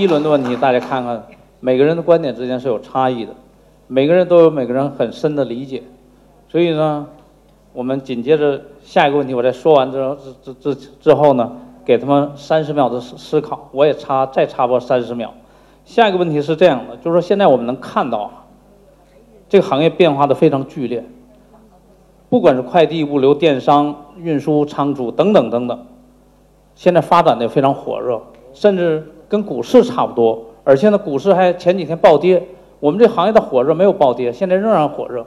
第一轮的问题，大家看看，每个人的观点之间是有差异的，每个人都有每个人很深的理解，所以呢，我们紧接着下一个问题，我在说完之后之之之之后呢，给他们三十秒的思思考，我也插再插播三十秒。下一个问题是这样的，就是说现在我们能看到啊，这个行业变化的非常剧烈，不管是快递、物流、电商、运输、仓储等等等等，现在发展的非常火热，甚至跟股市差不多。而且呢，股市还前几天暴跌，我们这行业的火热没有暴跌，现在仍然火热。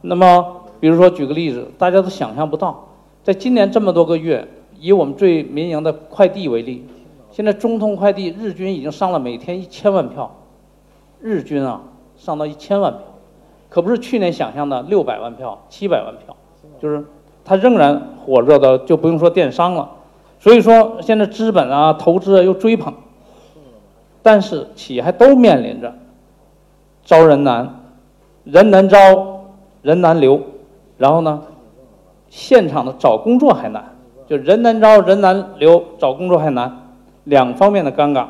那么，比如说举个例子，大家都想象不到，在今年这么多个月，以我们最民营的快递为例，现在中通快递日均已经上了每天一千万票，日均啊上到一千万票，可不是去年想象的六百万票、七百万票，就是它仍然火热的，就不用说电商了。所以说，现在资本啊、投资啊又追捧，但是企业还都面临着招人难、人难招、人难留，然后呢，现场的找工作还难，就人难招、人难留，找工作还难，两方面的尴尬。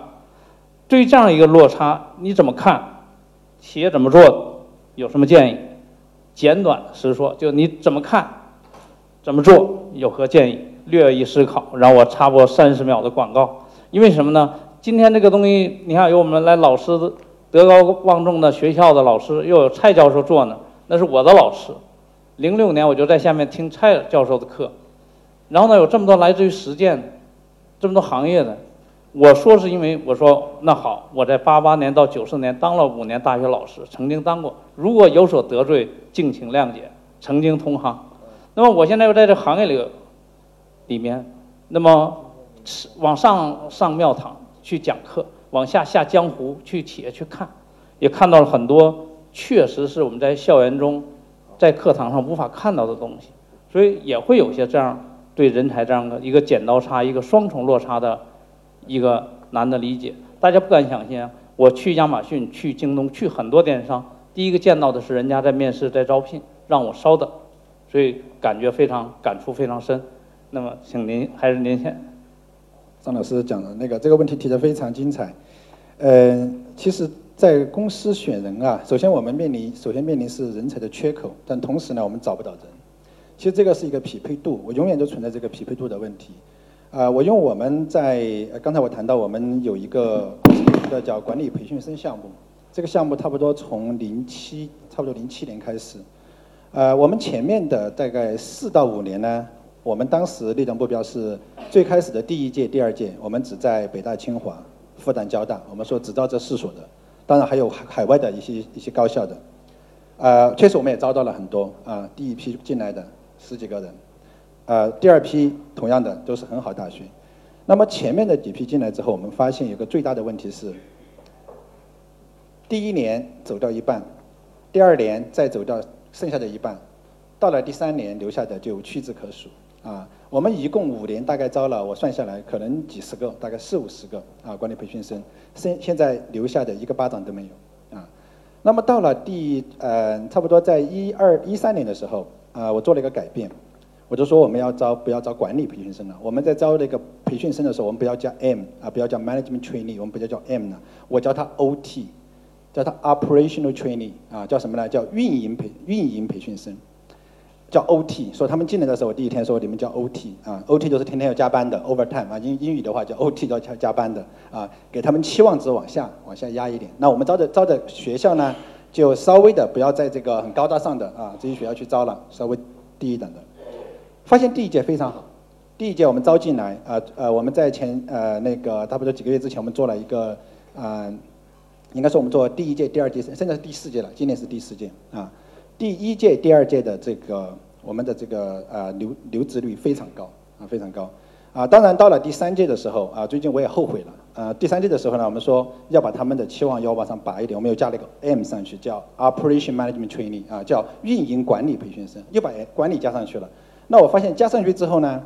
对于这样一个落差，你怎么看？企业怎么做？有什么建议？简短实说，就你怎么看？怎么做？有何建议？略一思考，然后我插播三十秒的广告。因为什么呢？今天这个东西，你看有我们来老师德高望重的学校的老师，又有蔡教授坐呢，那是我的老师。零六年我就在下面听蔡教授的课，然后呢，有这么多来自于实践，这么多行业的，我说是因为我说那好，我在八八年到九四年当了五年大学老师，曾经当过，如果有所得罪，敬请谅解，曾经同行。那么我现在又在这行业里里面，那么往上上庙堂去讲课，往下下江湖去企业去看，也看到了很多确实是我们在校园中，在课堂上无法看到的东西，所以也会有些这样对人才这样的一个剪刀差、一个双重落差的一个难的理解。大家不敢想象，我去亚马逊、去京东、去很多电商，第一个见到的是人家在面试、在招聘，让我稍等，所以感觉非常感触非常深。那么，请您还是您先。张老师讲的那个这个问题提得非常精彩。呃，其实，在公司选人啊，首先我们面临首先面临是人才的缺口，但同时呢，我们找不到人。其实这个是一个匹配度，我永远都存在这个匹配度的问题。啊，我用我们在刚才我谈到我们有一个一个叫管理培训生项目，这个项目差不多从零七差不多零七年开始。呃，我们前面的大概四到五年呢。我们当时立的目标是最开始的第一届、第二届，我们只在北大、清华、复旦、交大，我们说只招这四所的，当然还有海外的一些一些高校的。呃，确实我们也招到了很多啊，第一批进来的十几个人，呃，第二批同样的都是很好大学。那么前面的几批进来之后，我们发现有个最大的问题是，第一年走到一半，第二年再走到剩下的一半，到了第三年留下的就屈指可数。啊，我们一共五年大概招了，我算下来可能几十个，大概四五十个啊，管理培训生，现现在留下的一个巴掌都没有啊。那么到了第呃，差不多在一二一三年的时候，啊，我做了一个改变，我就说我们要招不要招管理培训生了，我们在招那个培训生的时候，我们不要叫 M 啊，不要叫 Management Trainee，我们不要叫 M 了，我叫他 OT，叫他 Operational Trainee 啊，叫什么呢？叫运营培运营培训生。叫 OT，说他们进来的时候，我第一天说你们叫 OT 啊，OT 就是天天要加班的 overtime 啊，英英语的话叫 OT 叫加加班的啊，给他们期望值往下往下压一点。那我们招的招的学校呢，就稍微的不要在这个很高大上的啊这些学校去招了，稍微低一等的。发现第一届非常好，第一届我们招进来啊呃我们在前呃那个差不多几个月之前我们做了一个啊，应该是我们做第一届、第二届，现在是第四届了，今年是第四届啊。第一届、第二届的这个我们的这个呃留留职率非常高啊，非常高。啊，当然到了第三届的时候啊，最近我也后悔了。呃，第三届的时候呢，我们说要把他们的期望要往上拔一点，我们又加了一个 M 上去，叫 Operation Management Training 啊，叫运营管理培训生，又把管理加上去了。那我发现加上去之后呢，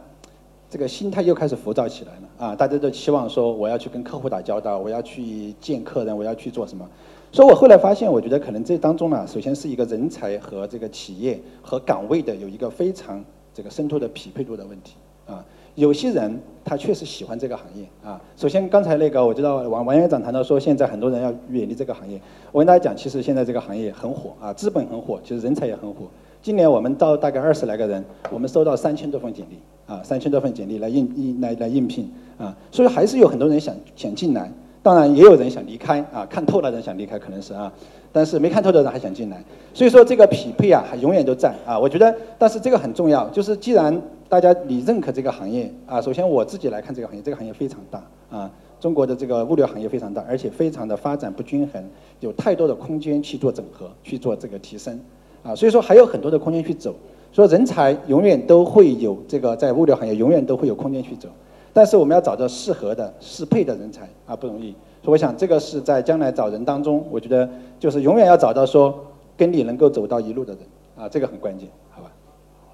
这个心态又开始浮躁起来了啊！大家都期望说我要去跟客户打交道，我要去见客人，我要去做什么？所以我后来发现，我觉得可能这当中呢，首先是一个人才和这个企业和岗位的有一个非常这个深度的匹配度的问题啊。有些人他确实喜欢这个行业啊。首先刚才那个我知道王王院长谈到说，现在很多人要远离这个行业。我跟大家讲，其实现在这个行业很火啊，资本很火，其实人才也很火。今年我们到大概二十来个人，我们收到三千多份简历啊，三千多份简历来应应来来应聘啊，所以还是有很多人想想进来。当然也有人想离开啊，看透了人想离开可能是啊，但是没看透的人还想进来，所以说这个匹配啊还永远都在啊。我觉得，但是这个很重要，就是既然大家你认可这个行业啊，首先我自己来看这个行业，这个行业非常大啊，中国的这个物流行业非常大，而且非常的发展不均衡，有太多的空间去做整合，去做这个提升啊，所以说还有很多的空间去走，说人才永远都会有这个在物流行业永远都会有空间去走。但是我们要找到适合的、适配的人才啊，不容易。所以我想，这个是在将来找人当中，我觉得就是永远要找到说跟你能够走到一路的人啊，这个很关键，好吧？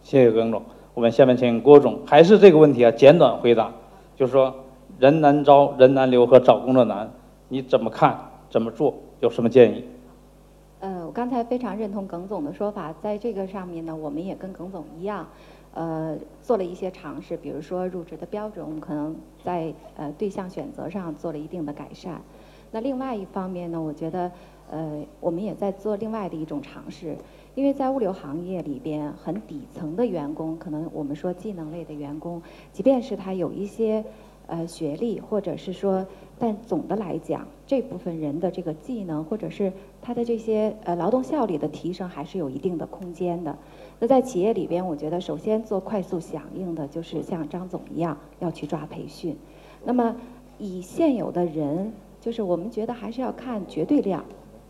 谢谢耿总。我们下面请郭总，还是这个问题啊，简短回答，就是说人难招、人难留和找工作难，你怎么看？怎么做？有什么建议？呃，我刚才非常认同耿总的说法，在这个上面呢，我们也跟耿总一样。呃，做了一些尝试，比如说入职的标准，我们可能在呃对象选择上做了一定的改善。那另外一方面呢，我觉得呃我们也在做另外的一种尝试，因为在物流行业里边，很底层的员工，可能我们说技能类的员工，即便是他有一些呃学历，或者是说，但总的来讲，这部分人的这个技能或者是他的这些呃劳动效率的提升，还是有一定的空间的。那在企业里边，我觉得首先做快速响应的，就是像张总一样要去抓培训。那么以现有的人，就是我们觉得还是要看绝对量，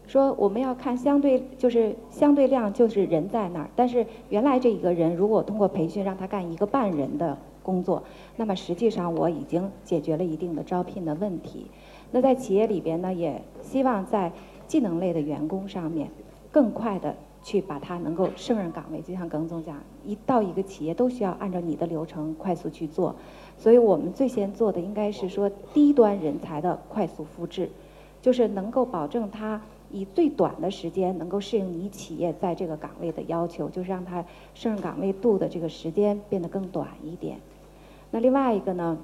说我们要看相对，就是相对量就是人在那儿。但是原来这一个人，如果通过培训让他干一个半人的工作，那么实际上我已经解决了一定的招聘的问题。那在企业里边呢，也希望在技能类的员工上面更快的。去把他能够胜任岗位，就像耿总讲，一到一个企业都需要按照你的流程快速去做，所以我们最先做的应该是说低端人才的快速复制，就是能够保证他以最短的时间能够适应你企业在这个岗位的要求，就是让他胜任岗位度的这个时间变得更短一点。那另外一个呢，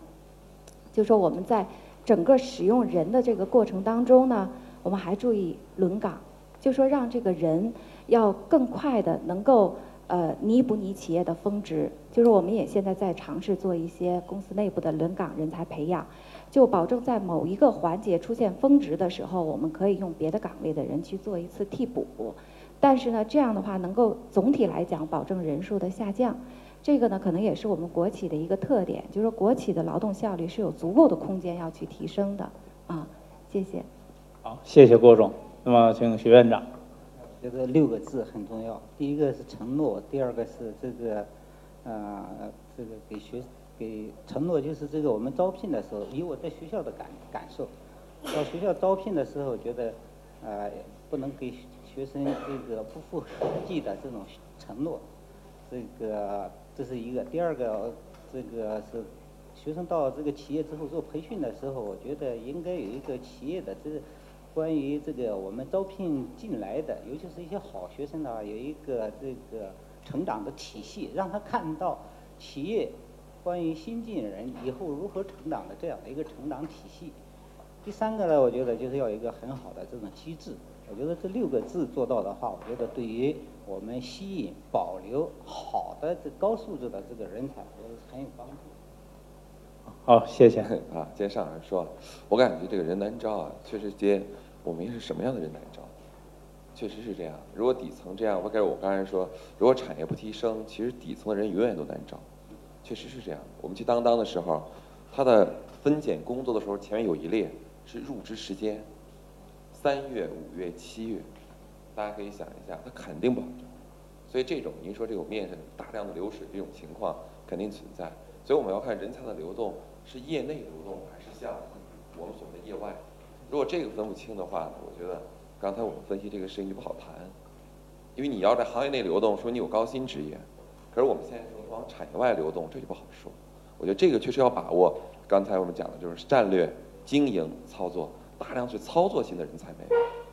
就说我们在整个使用人的这个过程当中呢，我们还注意轮岗，就说让这个人。要更快的能够呃弥补你企业的峰值，就是我们也现在在尝试做一些公司内部的轮岗人才培养，就保证在某一个环节出现峰值的时候，我们可以用别的岗位的人去做一次替补。但是呢，这样的话能够总体来讲保证人数的下降，这个呢可能也是我们国企的一个特点，就是说国企的劳动效率是有足够的空间要去提升的啊。谢谢。好，谢谢郭总。那么请徐院长。觉得六个字很重要，第一个是承诺，第二个是这个，呃，这个给学给承诺就是这个我们招聘的时候，以我在学校的感感受，到学校招聘的时候觉得，呃，不能给学生这个不符合实际的这种承诺，这个这是一个，第二个这个是学生到这个企业之后做培训的时候，我觉得应该有一个企业的这。关于这个我们招聘进来的，尤其是一些好学生呢，有一个这个成长的体系，让他看到企业关于新进人以后如何成长的这样的一个成长体系。第三个呢，我觉得就是要一个很好的这种机制。我觉得这六个字做到的话，我觉得对于我们吸引、保留好的这高素质的这个人才，我觉得很有帮助。好，谢谢啊。接上来说，我感觉这个人难招啊，确实接。我们是什么样的人难招？确实是这样。如果底层这样，我感觉我刚才说，如果产业不提升，其实底层的人永远都难招。确实是这样。我们去当当的时候，他的分拣工作的时候，前面有一列是入职时间，三月、五月、七月，大家可以想一下，他肯定不好招。所以这种您说这种面上大量的流水这种情况肯定存在，所以我们要看人才的流动是业内流动还是像我们所谓的业外。如果这个分不清的话，我觉得刚才我们分析这个事情就不好谈，因为你要在行业内流动，说你有高薪职业，可是我们现在是往产业外流动，这就不好说。我觉得这个确实要把握。刚才我们讲的就是战略、经营、操作，大量是操作型的人才，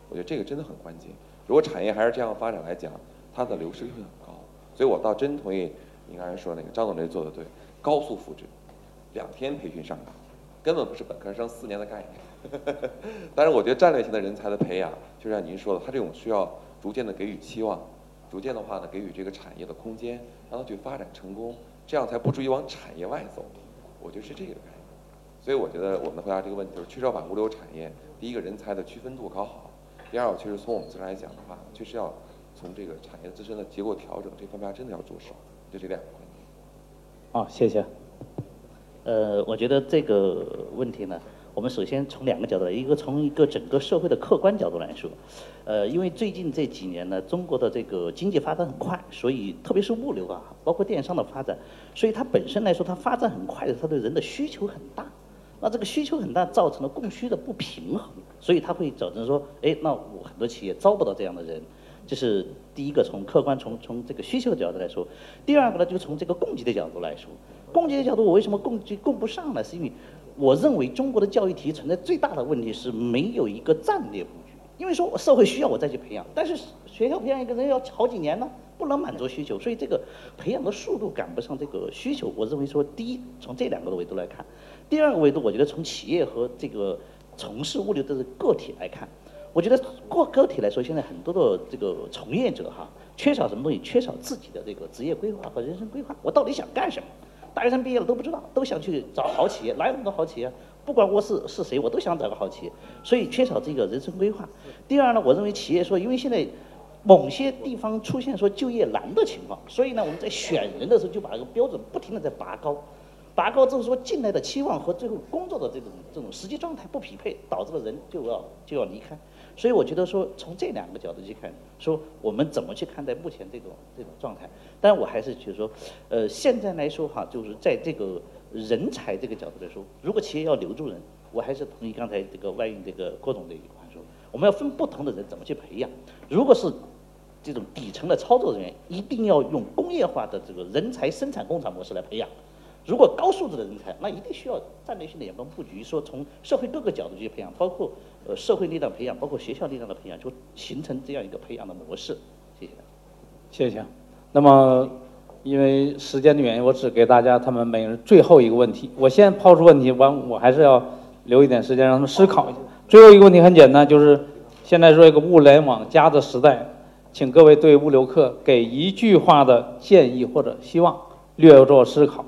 我觉得这个真的很关键。如果产业还是这样发展来讲，它的流失率会很高。所以我倒真同意您刚才说那个张总这做的对，高速复制，两天培训上岗，根本不是本科生四年的概念。但是我觉得战略性的人才的培养，就像您说的，他这种需要逐渐的给予期望，逐渐的话呢给予这个产业的空间，让他去发展成功，这样才不至于往产业外走。我觉得是这个概念。所以我觉得我们回答这个问题就是，确实要把物流产业第一个人才的区分度搞好。第二个，确实从我们自身来讲的话，确实要从这个产业自身的结构调整这方面真的要着手。就这两个观点。好，谢谢。呃，我觉得这个问题呢，我们首先从两个角度来，一个从一个整个社会的客观角度来说，呃，因为最近这几年呢，中国的这个经济发展很快，所以特别是物流啊，包括电商的发展，所以它本身来说，它发展很快的，它对人的需求很大。那这个需求很大，造成了供需的不平衡，所以它会造成说，哎，那我很多企业招不到这样的人，这是第一个从客观从从这个需求的角度来说。第二个呢，就从这个供给的角度来说，供给的角度，我为什么供给供不上呢？是因为我认为中国的教育体系存在最大的问题是没有一个战略布局。因为说社会需要我再去培养，但是学校培养一个人要好几年呢，不能满足需求，所以这个培养的速度赶不上这个需求。我认为说，第一，从这两个的维度来看。第二个维度，我觉得从企业和这个从事物流的个体来看，我觉得个个体来说，现在很多的这个从业者哈，缺少什么东西？缺少自己的这个职业规划和人生规划。我到底想干什么？大学生毕业了都不知道，都想去找好企业，哪有那么多好企业？不管我是是谁，我都想找个好企业。所以缺少这个人生规划。第二呢，我认为企业说，因为现在某些地方出现说就业难的情况，所以呢，我们在选人的时候就把这个标准不停的在拔高。拔高之后说进来的期望和最后工作的这种这种实际状态不匹配，导致了人就要就要离开。所以我觉得说从这两个角度去看，说我们怎么去看待目前这种这种状态。但我还是觉得说，呃，现在来说哈，就是在这个人才这个角度来说，如果企业要留住人，我还是同意刚才这个外运这个郭总的一句话说，我们要分不同的人怎么去培养。如果是这种底层的操作人员，一定要用工业化的这个人才生产工厂模式来培养。如果高素质的人才，那一定需要战略性的眼光布局，说从社会各个角度去培养，包括呃社会力量培养，包括学校力量的培养，就形成这样一个培养的模式。谢谢。谢谢。那么，因为时间的原因，我只给大家他们每人最后一个问题。我先抛出问题，完我还是要留一点时间让他们思考一下。最后一个问题很简单，就是现在说一个物联网加的时代，请各位对物流课给一句话的建议或者希望，略作思考。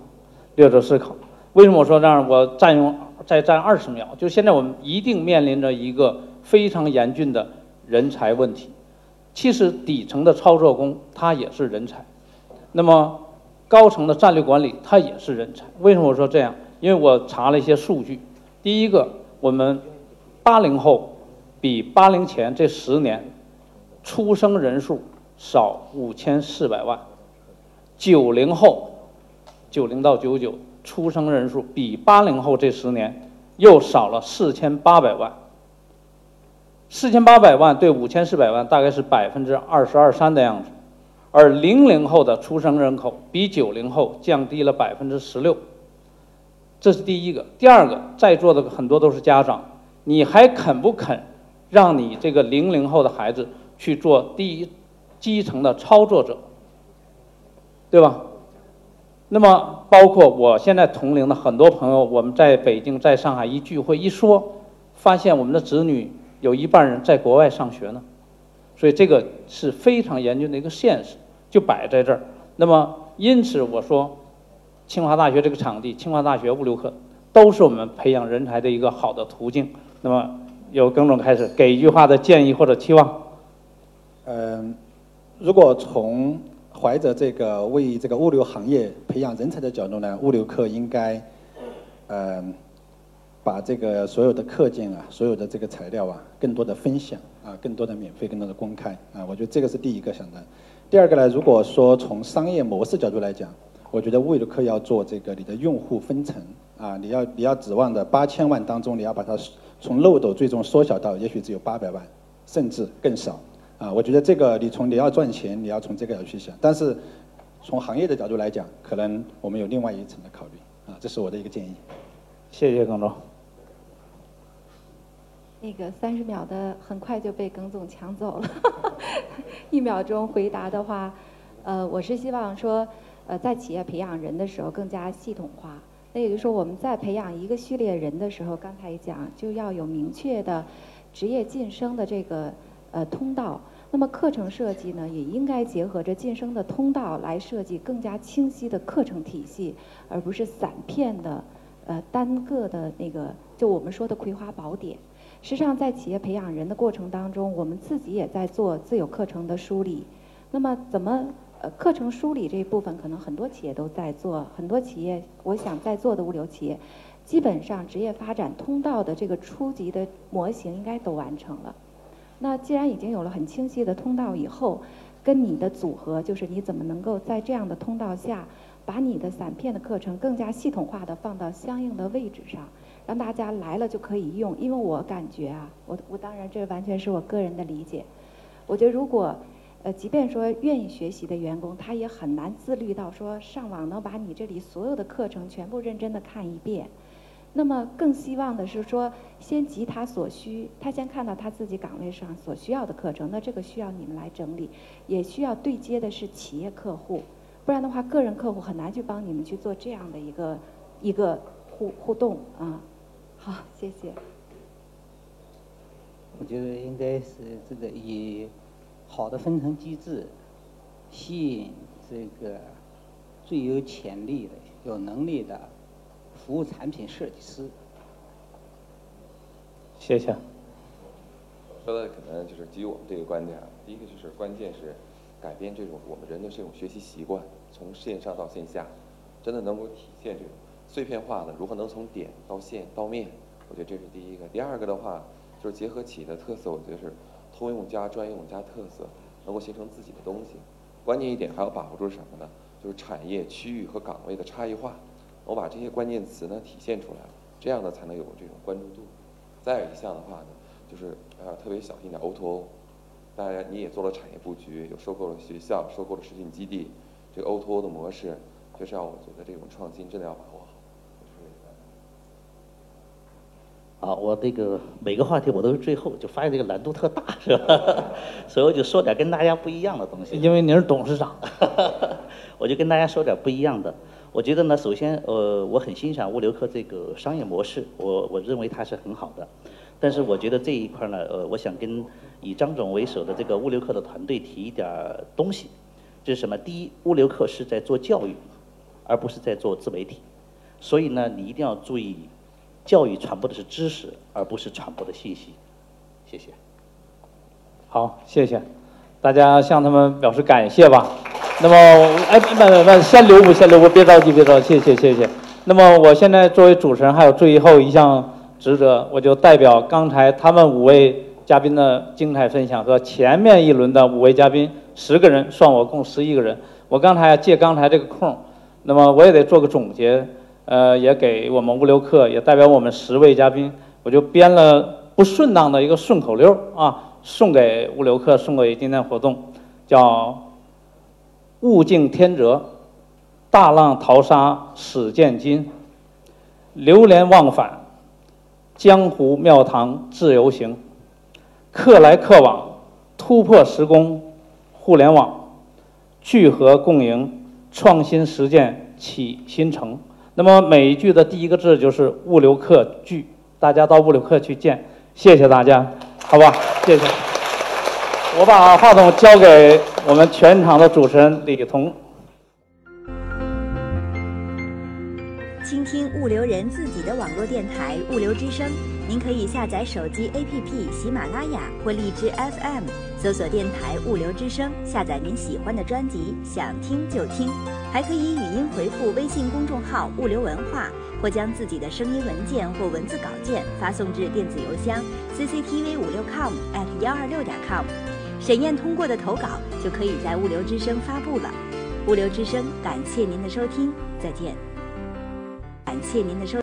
略作思考，为什么我说这样？我占用再占二十秒。就现在我们一定面临着一个非常严峻的人才问题。其实底层的操作工他也是人才，那么高层的战略管理他也是人才。为什么我说这样？因为我查了一些数据。第一个，我们八零后比八零前这十年出生人数少五千四百万，九零后。九零到九九出生人数比八零后这十年又少了四千八百万，四千八百万对五千四百万大概是百分之二十二三的样子，而零零后的出生人口比九零后降低了百分之十六，这是第一个。第二个，在座的很多都是家长，你还肯不肯让你这个零零后的孩子去做第一基层的操作者，对吧？那么，包括我现在同龄的很多朋友，我们在北京、在上海一聚会一说，发现我们的子女有一半人在国外上学呢，所以这个是非常严峻的一个现实，就摆在这儿。那么，因此我说，清华大学这个场地，清华大学物流课，都是我们培养人才的一个好的途径。那么，由耿总开始给一句话的建议或者期望。嗯，如果从怀着这个为这个物流行业培养人才的角度呢，物流课应该，嗯，把这个所有的课件啊，所有的这个材料啊，更多的分享啊，更多的免费，更多的公开啊，我觉得这个是第一个想的。第二个呢，如果说从商业模式角度来讲，我觉得物流客要做这个你的用户分层啊，你要你要指望的八千万当中，你要把它从漏斗最终缩小到也许只有八百万，甚至更少啊。我觉得这个你从你要赚钱，你要从这个角度去想。但是从行业的角度来讲，可能我们有另外一层的考虑啊，这是我的一个建议。谢谢耿总。那个三十秒的很快就被耿总抢走了，一秒钟回答的话，呃，我是希望说。呃，在企业培养人的时候更加系统化。那也就是说，我们在培养一个序列人的时候，刚才讲就要有明确的职业晋升的这个呃通道。那么课程设计呢，也应该结合着晋升的通道来设计更加清晰的课程体系，而不是散片的呃单个的那个就我们说的葵花宝典。实际上，在企业培养人的过程当中，我们自己也在做自有课程的梳理。那么怎么？呃，课程梳理这一部分，可能很多企业都在做。很多企业，我想在做的物流企业，基本上职业发展通道的这个初级的模型应该都完成了。那既然已经有了很清晰的通道以后，跟你的组合，就是你怎么能够在这样的通道下，把你的散片的课程更加系统化的放到相应的位置上，让大家来了就可以用。因为我感觉啊，我我当然这完全是我个人的理解，我觉得如果。呃，即便说愿意学习的员工，他也很难自律到说上网能把你这里所有的课程全部认真的看一遍。那么更希望的是说，先集他所需，他先看到他自己岗位上所需要的课程，那这个需要你们来整理，也需要对接的是企业客户，不然的话，个人客户很难去帮你们去做这样的一个一个互互动啊。好，谢谢。我觉得应该是这个以。好的分成机制，吸引这个最有潜力的、有能力的服务产品设计师。谢谢。说的可能就是基于我们这个观点，第一个就是关键是改变这种我们人的这种学习习惯，从线上到线下，真的能够体现这种碎片化的如何能从点到线到面，我觉得这是第一个。第二个的话，就是结合企业的特色，我觉得是。通用加专用加特色，能够形成自己的东西。关键一点还要把握住什么呢？就是产业区域和岗位的差异化。我把这些关键词呢体现出来了，这样呢才能有这种关注度。再有一项的话呢，就是呃特别小心点 O2O O，。当然你也做了产业布局，有收购了学校，收购了实训基地，这个 O2O O 的模式，就是要我觉得这种创新真的要把握好。啊，我这个每个话题我都是最后，就发现这个难度特大，是吧？所以我就说点跟大家不一样的东西。因为您是董事长，我就跟大家说点不一样的。我觉得呢，首先，呃，我很欣赏物流课这个商业模式，我我认为它是很好的。但是我觉得这一块呢，呃，我想跟以张总为首的这个物流课的团队提一点东西，就是什么？第一，物流课是在做教育，而不是在做自媒体，所以呢，你一定要注意。教育传播的是知识，而不是传播的信息。谢谢。好，谢谢，大家向他们表示感谢吧。那么，哎，不不不，先留步，先留步，别着急，别着急，谢谢，谢谢。那么，我现在作为主持人，还有最后一项职责，我就代表刚才他们五位嘉宾的精彩分享和前面一轮的五位嘉宾十个人，算我共十一个人。我刚才借刚才这个空，那么我也得做个总结。呃，也给我们物流课，也代表我们十位嘉宾，我就编了不顺当的一个顺口溜啊，送给物流课，送给今天活动，叫“物竞天择，大浪淘沙始见金，流连忘返，江湖庙堂自由行，客来客往，突破时空，互联网，聚合共赢，创新实践起新城。”那么每一句的第一个字就是物流课聚，大家到物流课去见，谢谢大家，好吧，谢谢。我把话筒交给我们全场的主持人李彤。倾听物流人自己的网络电台物流之声，您可以下载手机 APP 喜马拉雅或荔枝 FM，搜索电台物流之声，下载您喜欢的专辑，想听就听。还可以语音回复微信公众号“物流文化”，或将自己的声音文件或文字稿件发送至电子邮箱 cctv 五六 com at 幺二六点 com。审验通过的投稿就可以在物流之声发布了。物流之声，感谢您的收听，再见。感谢您的收。